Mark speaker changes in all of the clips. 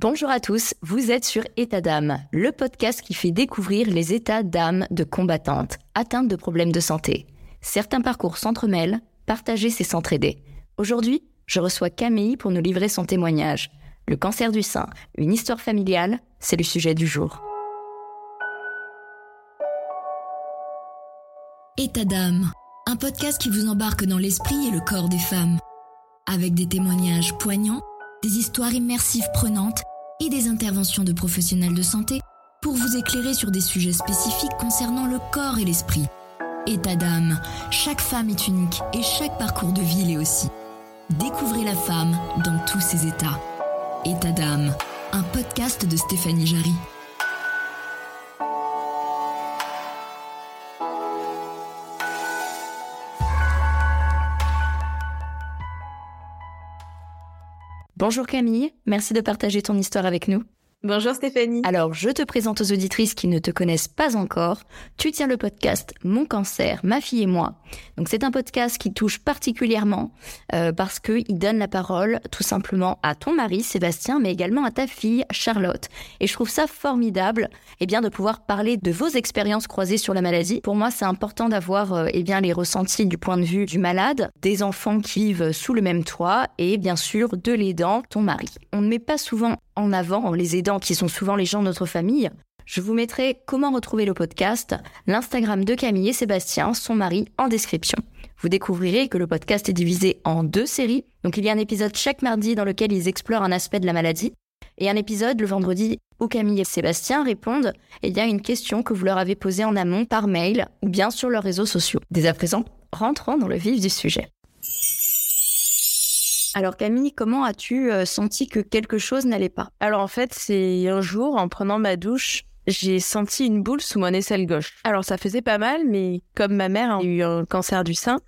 Speaker 1: Bonjour à tous, vous êtes sur État d'âme, le podcast qui fait découvrir les états d'âme de combattantes atteintes de problèmes de santé. Certains parcours s'entremêlent, partager c'est s'entraider. Aujourd'hui, je reçois Camille pour nous livrer son témoignage. Le cancer du sein, une histoire familiale, c'est le sujet du jour.
Speaker 2: État d'âme, un podcast qui vous embarque dans l'esprit et le corps des femmes, avec des témoignages poignants, des histoires immersives prenantes et des interventions de professionnels de santé pour vous éclairer sur des sujets spécifiques concernant le corps et l'esprit. État d'âme, chaque femme est unique et chaque parcours de vie l'est aussi. Découvrez la femme dans tous ses états. État d'âme, un podcast de Stéphanie Jarry.
Speaker 1: Bonjour Camille, merci de partager ton histoire avec nous.
Speaker 3: Bonjour Stéphanie.
Speaker 1: Alors, je te présente aux auditrices qui ne te connaissent pas encore. Tu tiens le podcast Mon cancer, ma fille et moi. Donc, c'est un podcast qui touche particulièrement euh, parce qu'il donne la parole tout simplement à ton mari Sébastien, mais également à ta fille Charlotte. Et je trouve ça formidable, eh bien, de pouvoir parler de vos expériences croisées sur la maladie. Pour moi, c'est important d'avoir, euh, eh bien, les ressentis du point de vue du malade, des enfants qui vivent sous le même toit et bien sûr de l'aidant, ton mari. On ne met pas souvent en avant les aidants qui sont souvent les gens de notre famille. Je vous mettrai comment retrouver le podcast, l'Instagram de Camille et Sébastien, son mari, en description. Vous découvrirez que le podcast est divisé en deux séries. Donc il y a un épisode chaque mardi dans lequel ils explorent un aspect de la maladie et un épisode le vendredi où Camille et Sébastien répondent il y a une question que vous leur avez posée en amont par mail ou bien sur leurs réseaux sociaux. Dès à présent, rentrons dans le vif du sujet. Alors Camille, comment as-tu euh, senti que quelque chose n'allait pas?
Speaker 3: Alors en fait, c'est un jour, en prenant ma douche, j'ai senti une boule sous mon aisselle gauche. Alors ça faisait pas mal, mais comme ma mère a eu un cancer du sein,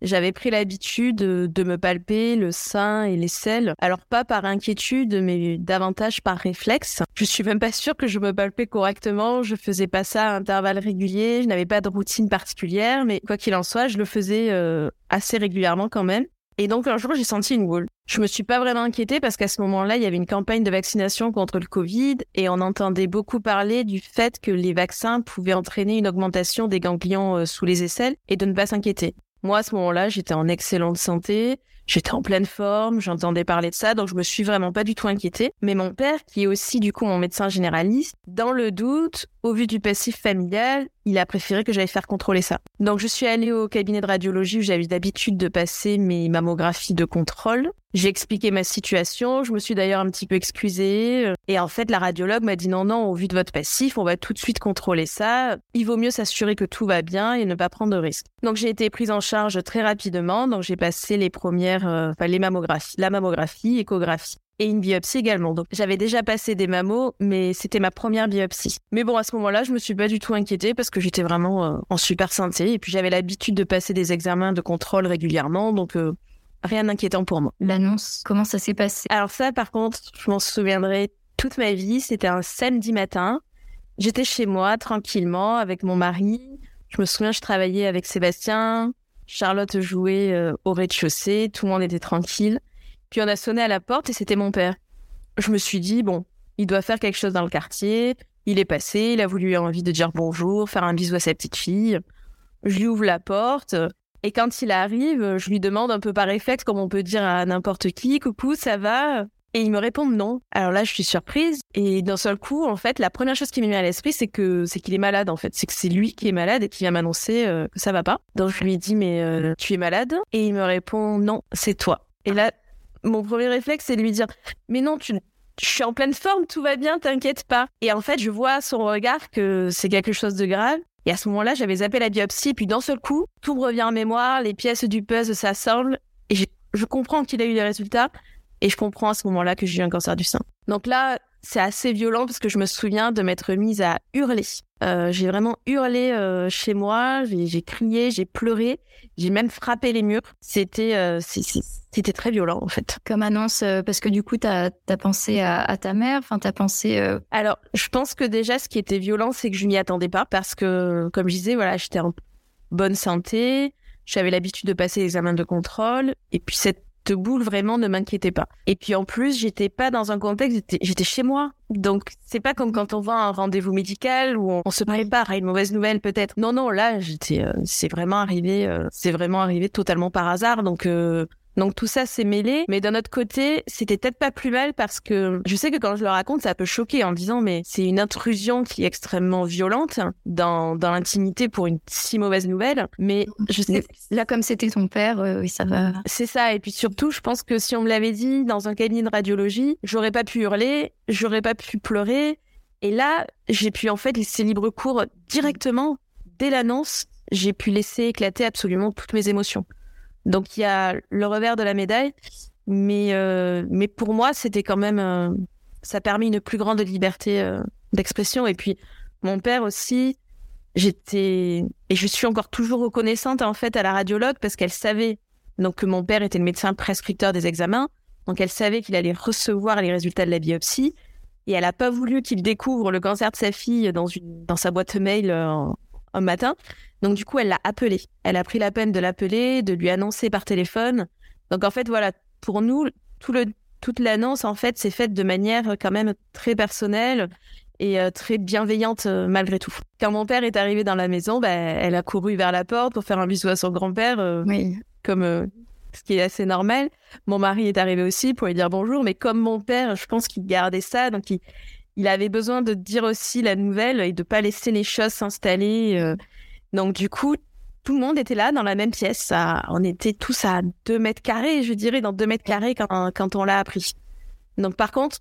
Speaker 3: j'avais pris l'habitude de me palper le sein et l'aisselle. Alors pas par inquiétude, mais davantage par réflexe. Je suis même pas sûre que je me palpais correctement. Je faisais pas ça à intervalles réguliers. Je n'avais pas de routine particulière, mais quoi qu'il en soit, je le faisais euh, assez régulièrement quand même. Et donc un jour, j'ai senti une boule. Je me suis pas vraiment inquiétée parce qu'à ce moment-là, il y avait une campagne de vaccination contre le Covid et on entendait beaucoup parler du fait que les vaccins pouvaient entraîner une augmentation des ganglions euh, sous les aisselles et de ne pas s'inquiéter. Moi, à ce moment-là, j'étais en excellente santé, j'étais en pleine forme, j'entendais parler de ça, donc je me suis vraiment pas du tout inquiétée. Mais mon père, qui est aussi du coup mon médecin généraliste, dans le doute, au vu du passif familial, il a préféré que j'aille faire contrôler ça. Donc je suis allée au cabinet de radiologie où j'avais d'habitude de passer mes mammographies de contrôle. J'ai expliqué ma situation, je me suis d'ailleurs un petit peu excusée. Et en fait, la radiologue m'a dit non, non, au vu de votre passif, on va tout de suite contrôler ça. Il vaut mieux s'assurer que tout va bien et ne pas prendre de risques. Donc j'ai été prise en charge très rapidement. Donc j'ai passé les premières, euh, enfin les mammographies, la mammographie, échographie et une biopsie également. Donc j'avais déjà passé des mammos, mais c'était ma première biopsie. Mais bon, à ce moment-là, je me suis pas du tout inquiétée parce que j'étais vraiment euh, en super santé et puis j'avais l'habitude de passer des examens de contrôle régulièrement, donc euh, rien d'inquiétant pour moi.
Speaker 1: L'annonce, comment ça s'est passé?
Speaker 3: Alors ça, par contre, je m'en souviendrai toute ma vie. C'était un samedi matin. J'étais chez moi tranquillement avec mon mari. Je me souviens, je travaillais avec Sébastien. Charlotte jouait euh, au rez-de-chaussée. Tout le monde était tranquille. Puis on a sonné à la porte et c'était mon père. Je me suis dit, bon, il doit faire quelque chose dans le quartier. Il est passé, il a voulu envie de dire bonjour, faire un bisou à sa petite fille. Je lui ouvre la porte. Et quand il arrive, je lui demande un peu par réflexe, comme on peut dire à n'importe qui, coucou, ça va? Et il me répond non. Alors là, je suis surprise. Et d'un seul coup, en fait, la première chose qui m'est mise à l'esprit, c'est que c'est qu'il est malade, en fait. C'est que c'est lui qui est malade et qui vient m'annoncer euh, que ça va pas. Donc je lui dis, mais euh, tu es malade? Et il me répond, non, c'est toi. Et là, mon premier réflexe, c'est de lui dire Mais non, tu, je suis en pleine forme, tout va bien, t'inquiète pas. Et en fait, je vois à son regard que c'est quelque chose de grave. Et à ce moment-là, j'avais zappé la biopsie, puis d'un seul coup, tout me revient en mémoire, les pièces du puzzle s'assemblent, et je comprends qu'il a eu des résultats, et je comprends à ce moment-là que j'ai eu un cancer du sein. Donc là, c'est assez violent parce que je me souviens de m'être mise à hurler. Euh, j'ai vraiment hurlé euh, chez moi, j'ai crié, j'ai pleuré, j'ai même frappé les murs. C'était euh, c'était très violent en fait.
Speaker 1: Comme annonce, parce que du coup, tu as, pensé à, ta mère, enfin, tu as pensé...
Speaker 3: Alors, je pense que déjà, ce qui était violent, c'est que je m'y attendais pas parce que, comme je disais, voilà, j'étais en bonne santé, j'avais l'habitude de passer l'examen de contrôle, et puis cette cette boule vraiment ne m'inquiétait pas. Et puis en plus, j'étais pas dans un contexte, j'étais chez moi. Donc c'est pas comme quand on va à un rendez-vous médical où on, se prépare à une mauvaise nouvelle peut-être. Non non, là j'étais, euh, c'est vraiment arrivé, euh, c'est vraiment arrivé totalement par hasard. Donc euh, donc tout ça s'est mêlé, mais d'un autre côté, c'était peut-être pas plus mal parce que je sais que quand je le raconte, ça peut choquer en disant mais c'est une intrusion qui est extrêmement violente dans, dans l'intimité pour une si mauvaise nouvelle. Mais je sais
Speaker 1: là comme c'était ton père, euh, oui ça va.
Speaker 3: C'est ça et puis surtout, je pense que si on me l'avait dit dans un cabinet de radiologie, j'aurais pas pu hurler, j'aurais pas pu pleurer. Et là, j'ai pu en fait laisser libre cours directement dès l'annonce. J'ai pu laisser éclater absolument toutes mes émotions. Donc il y a le revers de la médaille, mais, euh, mais pour moi, c'était quand même. Euh, ça a permis une plus grande liberté euh, d'expression. Et puis, mon père aussi, j'étais. Et je suis encore toujours reconnaissante, en fait, à la radiologue parce qu'elle savait donc, que mon père était le médecin prescripteur des examens. Donc, elle savait qu'il allait recevoir les résultats de la biopsie. Et elle n'a pas voulu qu'il découvre le cancer de sa fille dans, une, dans sa boîte mail un matin. Donc du coup, elle l'a appelé. Elle a pris la peine de l'appeler, de lui annoncer par téléphone. Donc en fait, voilà, pour nous, tout le, toute l'annonce, en fait, c'est faite de manière quand même très personnelle et euh, très bienveillante euh, malgré tout. Quand mon père est arrivé dans la maison, bah, elle a couru vers la porte pour faire un bisou à son grand-père, euh,
Speaker 1: oui.
Speaker 3: comme ce qui est assez normal. Mon mari est arrivé aussi pour lui dire bonjour, mais comme mon père, je pense qu'il gardait ça, donc il, il avait besoin de dire aussi la nouvelle et de pas laisser les choses s'installer. Donc du coup, tout le monde était là dans la même pièce. on était tous à 2 mètres carrés, je dirais, dans 2 mètres carrés quand, on l'a appris. Donc par contre,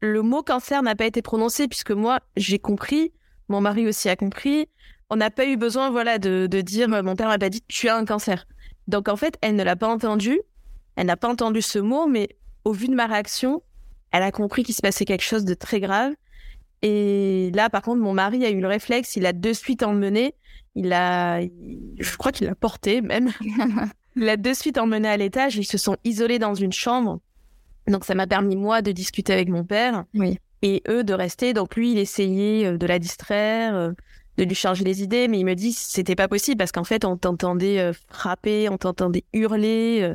Speaker 3: le mot cancer n'a pas été prononcé puisque moi, j'ai compris, mon mari aussi a compris. On n'a pas eu besoin, voilà, de, dire, mon père m'a pas dit, tu as un cancer. Donc en fait, elle ne l'a pas entendu. Elle n'a pas entendu ce mot, mais au vu de ma réaction, elle a compris qu'il se passait quelque chose de très grave. Et là, par contre, mon mari a eu le réflexe, il a de suite emmené il a, je crois qu'il l'a porté même. il l'a de suite emmené à l'étage. Ils se sont isolés dans une chambre. Donc ça m'a permis moi de discuter avec mon père.
Speaker 1: Oui.
Speaker 3: Et eux de rester. Donc lui, il essayait euh, de la distraire, euh, de lui changer les idées, mais il me dit c'était pas possible parce qu'en fait on t'entendait euh, frapper, on t'entendait hurler.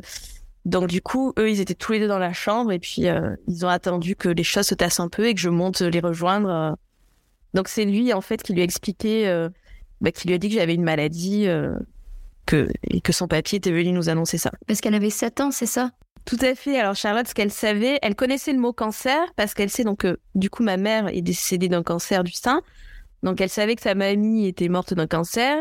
Speaker 3: Donc du coup, eux, ils étaient tous les deux dans la chambre et puis ils ont attendu que les choses se tassent un peu et que je monte les rejoindre. Donc c'est lui en fait qui lui a expliqué bah, qui lui a dit que j'avais une maladie euh, que, et que son papier était venu nous annoncer ça.
Speaker 1: Parce qu'elle avait 7 ans, c'est ça?
Speaker 3: Tout à fait. Alors Charlotte, ce qu'elle savait, elle connaissait le mot cancer parce qu'elle sait donc que du coup ma mère est décédée d'un cancer du sein. Donc elle savait que sa mamie était morte d'un cancer.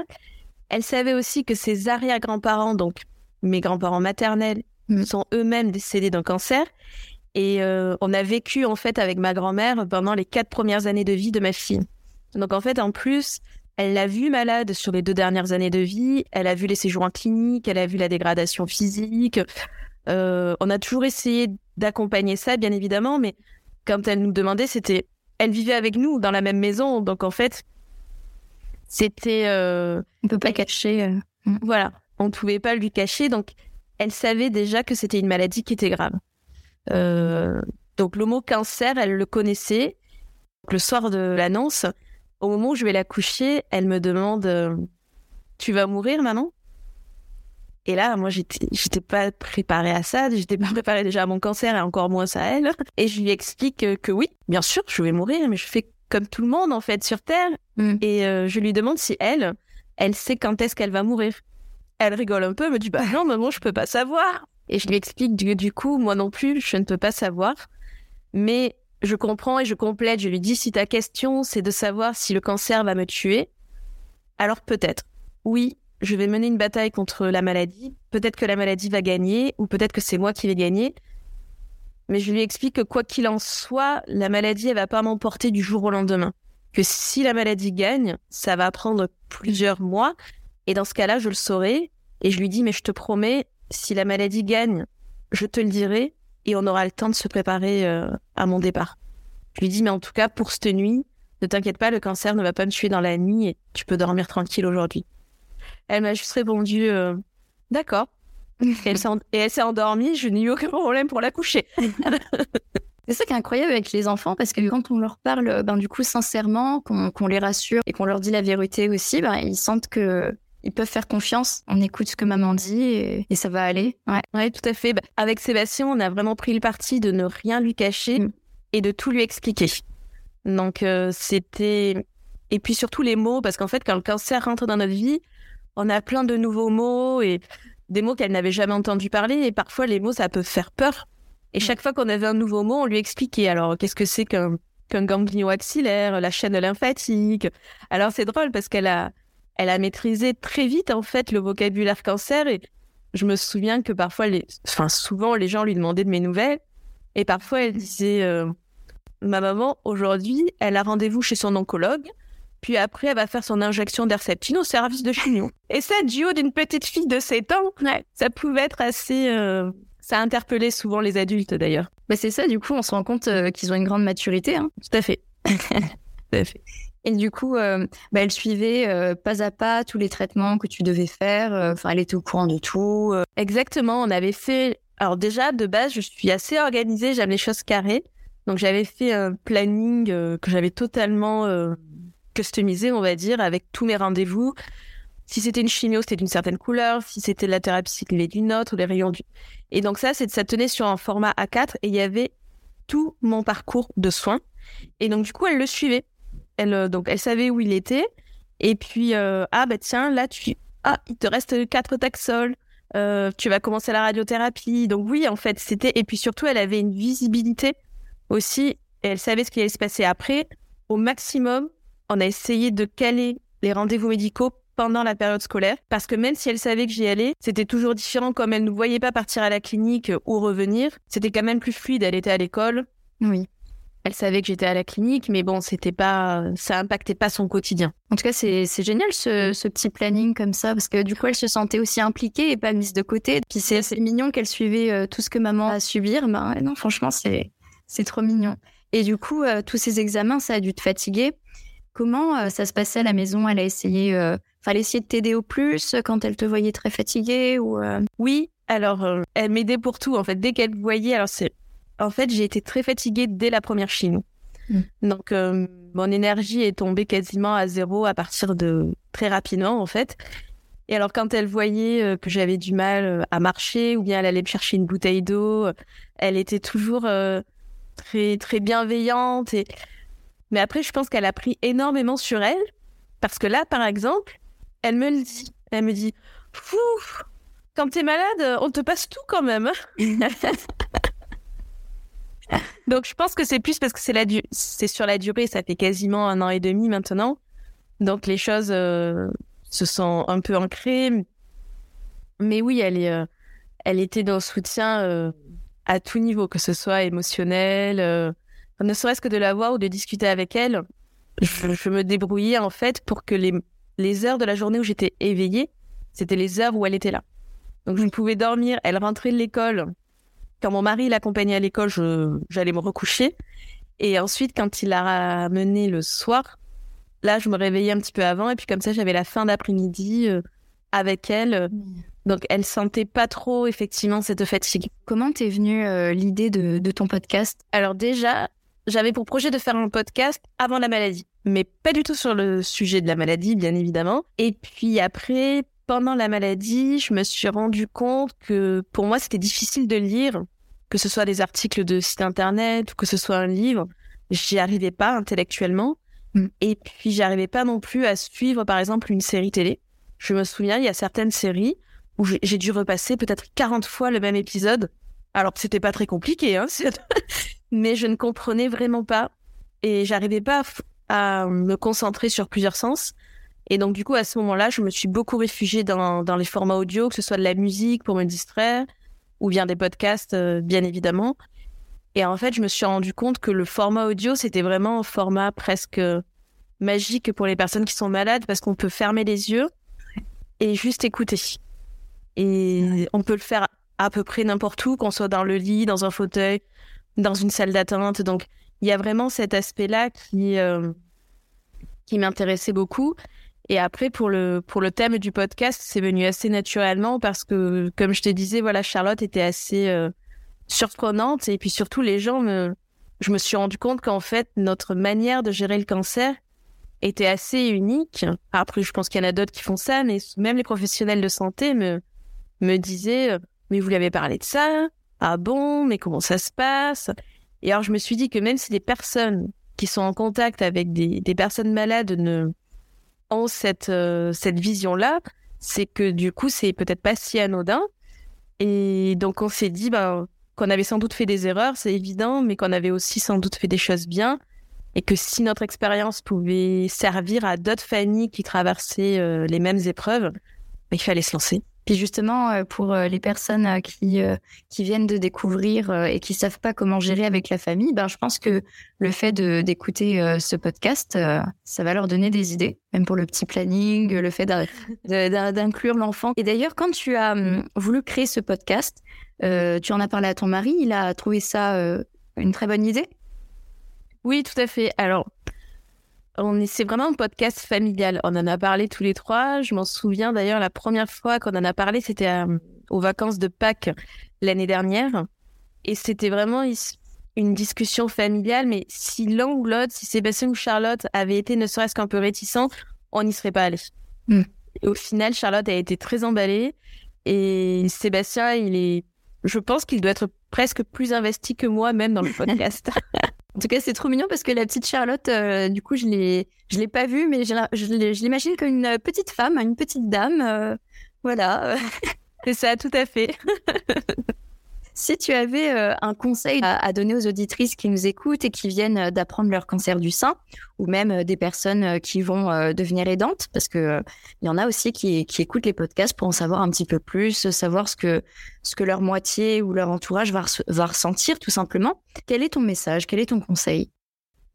Speaker 3: Elle savait aussi que ses arrière-grands-parents, donc mes grands-parents maternels, mm. sont eux-mêmes décédés d'un cancer. Et euh, on a vécu en fait avec ma grand-mère pendant les quatre premières années de vie de ma fille. Donc en fait, en plus, elle l'a vu malade sur les deux dernières années de vie, elle a vu les séjours en clinique, elle a vu la dégradation physique. Euh, on a toujours essayé d'accompagner ça, bien évidemment, mais quand elle nous demandait, c'était... Elle vivait avec nous dans la même maison, donc en fait, c'était... Euh...
Speaker 1: On peut pas cacher. Euh,
Speaker 3: mm. Voilà, on ne pouvait pas lui cacher, donc elle savait déjà que c'était une maladie qui était grave. Donc le mot cancer, elle le connaissait. Le soir de l'annonce, au moment où je vais la coucher, elle me demande euh, Tu vas mourir, maman? Et là, moi, j'étais, pas préparée à ça. J'étais pas préparée déjà à mon cancer et encore moins à elle. Et je lui explique que, oui, bien sûr, je vais mourir, mais je fais comme tout le monde, en fait, sur Terre. Mm. Et euh, je lui demande si elle, elle sait quand est-ce qu'elle va mourir. Elle rigole un peu, elle me dit Bah non, maman, je peux pas savoir. Et je lui explique du, du coup, moi non plus, je ne peux pas savoir. Mais je comprends et je complète. Je lui dis si ta question c'est de savoir si le cancer va me tuer, alors peut-être. Oui, je vais mener une bataille contre la maladie. Peut-être que la maladie va gagner ou peut-être que c'est moi qui vais gagner. Mais je lui explique que quoi qu'il en soit, la maladie elle va pas m'emporter du jour au lendemain. Que si la maladie gagne, ça va prendre plusieurs mois. Et dans ce cas-là, je le saurai. Et je lui dis mais je te promets, si la maladie gagne, je te le dirai et on aura le temps de se préparer euh, à mon départ. Je lui dis, mais en tout cas, pour cette nuit, ne t'inquiète pas, le cancer ne va pas me tuer dans la nuit et tu peux dormir tranquille aujourd'hui. Elle m'a juste répondu, euh, d'accord. et elle s'est endormie, je n'ai eu aucun problème pour la coucher.
Speaker 1: C'est ça qui est incroyable avec les enfants, parce que quand on leur parle, ben, du coup, sincèrement, qu'on les rassure et qu'on leur dit la vérité aussi, ben, ils sentent que ils peuvent faire confiance. On écoute ce que maman dit et, ça va aller. Ouais.
Speaker 3: ouais, tout à fait. Bah, avec Sébastien, on a vraiment pris le parti de ne rien lui cacher mm. et de tout lui expliquer. Donc, euh, c'était. Et puis surtout les mots, parce qu'en fait, quand le cancer rentre dans notre vie, on a plein de nouveaux mots et des mots qu'elle n'avait jamais entendu parler. Et parfois, les mots, ça peut faire peur. Et mm. chaque fois qu'on avait un nouveau mot, on lui expliquait. Alors, qu'est-ce que c'est qu'un ganglion axillaire, la chaîne lymphatique? Alors, c'est drôle parce qu'elle a elle a maîtrisé très vite en fait le vocabulaire cancer et je me souviens que parfois, les, enfin souvent les gens lui demandaient de mes nouvelles et parfois elle disait euh, ma maman aujourd'hui elle a rendez-vous chez son oncologue puis après elle va faire son injection d'herceptine au service de chignon et ça du haut d'une petite fille de 7 ans ça pouvait être assez euh, ça interpellait souvent les adultes d'ailleurs.
Speaker 1: Bah c'est ça, du coup, on se rend compte euh, qu'ils ont une grande maturité. Hein.
Speaker 3: Tout à fait. Tout
Speaker 1: à fait. Et du coup, euh, bah, elle suivait euh, pas à pas tous les traitements que tu devais faire. Euh, enfin, elle était au courant de tout.
Speaker 3: Exactement. On avait fait. Alors déjà, de base, je suis assez organisée. J'aime les choses carrées. Donc j'avais fait un planning que j'avais totalement customisé, on va dire, avec tous mes rendez-vous. Si c'était une chimio, c'était d'une certaine couleur. Si c'était de la thérapie cyclée d'une autre, les rayons du. Et donc ça, ça tenait sur un format A4 et il y avait tout mon parcours de soins. Et donc du coup, elle le suivait. Elle, euh, donc, elle savait où il était. Et puis, euh, ah, bah tiens, là, tu. Ah, il te reste quatre taxols. Euh, tu vas commencer la radiothérapie. Donc, oui, en fait, c'était. Et puis surtout, elle avait une visibilité aussi. Et elle savait ce qui allait se passer après. Au maximum, on a essayé de caler les rendez-vous médicaux pendant la période scolaire parce que même si elle savait que j'y allais, c'était toujours différent comme elle ne voyait pas partir à la clinique ou revenir, c'était quand même plus fluide, elle était à l'école.
Speaker 1: Oui
Speaker 3: elle savait que j'étais à la clinique, mais bon, c'était pas, ça impactait pas son quotidien.
Speaker 1: En tout cas, c'est génial ce, petit planning comme ça, parce que du coup, elle se sentait aussi impliquée et pas mise de côté. Puis c'est assez mignon qu'elle suivait euh, tout ce que maman a subir. Ben non, franchement, c'est c'est trop mignon. Et du coup, euh, tous ces examens, ça a dû te fatiguer. Comment euh, ça se passait à la maison? Elle a essayé, fallait essayer de t'aider au plus quand elle te voyait très fatiguée ou
Speaker 3: Oui, alors elle m'aidait pour tout en fait. Dès qu'elle voyait, alors c'est en fait, j'ai été très fatiguée dès la première chimie. Mm. Donc, euh, mon énergie est tombée quasiment à zéro à partir de très rapidement, en fait. Et alors, quand elle voyait euh, que j'avais du mal euh, à marcher, ou bien elle allait me chercher une bouteille d'eau, elle était toujours très, très bienveillante. Et... Mais après, je pense qu'elle a pris énormément sur elle. Parce que là, par exemple, elle me le dit. Elle me dit, fou, quand t'es malade, on te passe tout quand même. Donc je pense que c'est plus parce que c'est sur la durée, ça fait quasiment un an et demi maintenant. Donc les choses euh, se sont un peu ancrées. Mais oui, elle euh, était dans le soutien euh, à tout niveau, que ce soit émotionnel, ne serait-ce que de la voir ou de discuter avec elle. Je, me débrouillais en fait pour que les, les heures de la journée où j'étais éveillée, c'était les heures où elle était là. Donc je pouvais dormir, elle rentrait de l'école, quand mon mari l'accompagnait à l'école, j'allais me recoucher. Et ensuite, quand il l'a ramené le soir, là, je me réveillais un petit peu avant. Et puis comme ça, j'avais la fin d'après-midi euh, avec elle. Donc, elle sentait pas trop, effectivement, cette fatigue.
Speaker 1: Comment t'es venue euh, l'idée de, ton podcast?
Speaker 3: Alors déjà, j'avais pour projet de faire un podcast avant la maladie, mais pas du tout sur le sujet de la maladie, bien évidemment. Et puis après, pendant la maladie, je me suis rendu compte que pour moi, c'était difficile de lire, que ce soit des articles de site internet ou que ce soit un livre. J'y arrivais pas intellectuellement. Mm. Et puis, j'arrivais pas non plus à suivre, par exemple, une série télé. Je me souviens, il y a certaines séries où j'ai dû repasser peut-être 40 fois le même épisode. Alors que c'était pas très compliqué, hein, mais je ne comprenais vraiment pas. Et j'arrivais pas à me concentrer sur plusieurs sens. Et donc, du coup, à ce moment-là, je me suis beaucoup réfugiée dans, dans les formats audio, que ce soit de la musique pour me distraire, ou bien des podcasts, euh, bien évidemment. Et en fait, je me suis rendu compte que le format audio, c'était vraiment un format presque magique pour les personnes qui sont malades, parce qu'on peut fermer les yeux et juste écouter. Et on peut le faire à peu près n'importe où, qu'on soit dans le lit, dans un fauteuil, dans une salle d'attente. Donc, il y a vraiment cet aspect-là qui, euh, qui m'intéressait beaucoup. Et après, pour le, pour le thème du podcast, c'est venu assez naturellement parce que, comme je te disais, voilà, Charlotte était assez euh, surprenante. Et puis surtout, les gens me, je me suis rendu compte qu'en fait, notre manière de gérer le cancer était assez unique. Après, je pense qu'il y en a d'autres qui font ça, mais même les professionnels de santé me, me disaient, euh, mais vous lui avez parlé de ça? Ah bon, mais comment ça se passe? Et alors, je me suis dit que même si des personnes qui sont en contact avec des, des personnes malades ne ont cette, euh, cette vision-là, c'est que du coup, c'est peut-être pas si anodin. Et donc, on s'est dit ben, qu'on avait sans doute fait des erreurs, c'est évident, mais qu'on avait aussi sans doute fait des choses bien. Et que si notre expérience pouvait servir à d'autres familles qui traversaient euh, les mêmes épreuves, ben, il fallait se lancer.
Speaker 1: Puis justement, euh, pour euh, les personnes euh, qui, qui viennent de découvrir et qui savent pas comment gérer avec la famille, ben, je pense que le fait d'écouter ce podcast, ça va leur donner des idées, même pour le petit planning, le fait d'inclure l'enfant. Et d'ailleurs, quand tu as hum, voulu créer ce podcast, tu en as parlé à ton mari, il a trouvé ça une très bonne idée?
Speaker 3: Oui, tout à fait. Alors, c'est vraiment un podcast familial. On en a parlé tous les trois. Je m'en souviens d'ailleurs, la première fois qu'on en a parlé, c'était euh, aux vacances de Pâques l'année dernière. Et c'était vraiment une discussion familiale. Mais si l'un ou l'autre, si Sébastien ou Charlotte avaient été ne serait-ce qu'un peu réticents, on n'y serait pas allé. Hmm. au final, Charlotte a été très emballée. Et Sébastien, il est, je pense qu'il doit être presque plus investi que moi même dans le podcast. En tout cas, c'est trop mignon parce que la petite Charlotte, euh, du coup, je l'ai, je l'ai pas vue, mais je l'imagine comme une petite femme, une petite dame. Euh, voilà. c'est ça, tout à fait. Si tu avais euh, un conseil à, donner aux auditrices qui nous écoutent et qui viennent euh, d'apprendre leur cancer du sein, ou même euh, des personnes qui vont devenir aidantes, parce que il y en a aussi qui, écoutent les podcasts pour en savoir un petit peu plus, savoir ce que, ce que leur moitié ou leur entourage va, va ressentir tout simplement. Quel est ton message Quel est ton conseil?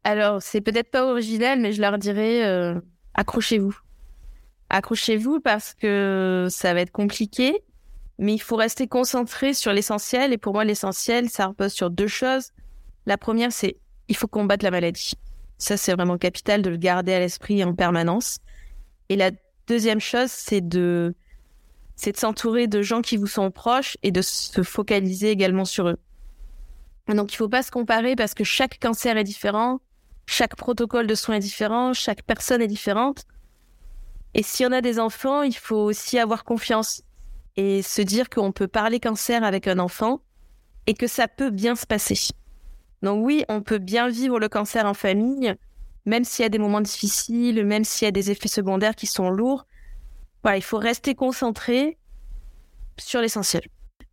Speaker 3: Alors, c'est peut-être pas original, mais je leur dirais accrochez-vous. Accrochez-vous parce que ça va être compliqué, mais il faut rester concentré sur l'essentiel. Et pour moi, l'essentiel, ça repose sur deux choses. La première, c'est il faut combattre la maladie. Ça, c'est vraiment capital de le garder à l'esprit en permanence. Et la deuxième chose, c'est de, c'est de s'entourer de gens qui vous sont proches et de se focaliser également sur eux. Donc, il faut pas se comparer parce que chaque cancer est différent, chaque protocole de soins est différent, chaque personne est différente. Et si on a des enfants, il faut aussi avoir confiance et se dire qu'on peut parler cancer avec un enfant et que ça peut bien se passer. Donc oui, on peut bien vivre le cancer en famille, même s'il y a des moments difficiles, même s'il y a des effets secondaires qui sont lourds. Voilà, il faut rester concentré sur l'essentiel.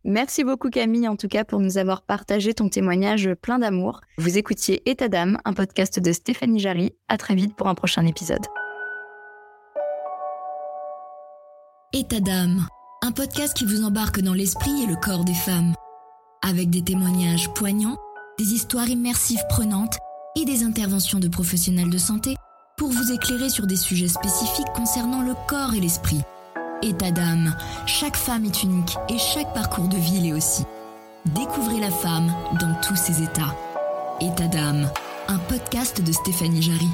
Speaker 1: Merci beaucoup Camille en tout cas pour nous avoir partagé ton témoignage plein d'amour. Vous écoutiez État d'âme, un podcast de Stéphanie Jarry. À très vite pour un prochain épisode.
Speaker 2: État d'âme un podcast qui vous embarque dans l'esprit et le corps des femmes, avec des témoignages poignants, des histoires immersives prenantes et des interventions de professionnels de santé pour vous éclairer sur des sujets spécifiques concernant le corps et l'esprit. État d'âme, chaque femme est unique et chaque parcours de vie l'est aussi. Découvrez la femme dans tous ses états. État d'âme, un podcast de Stéphanie Jarry.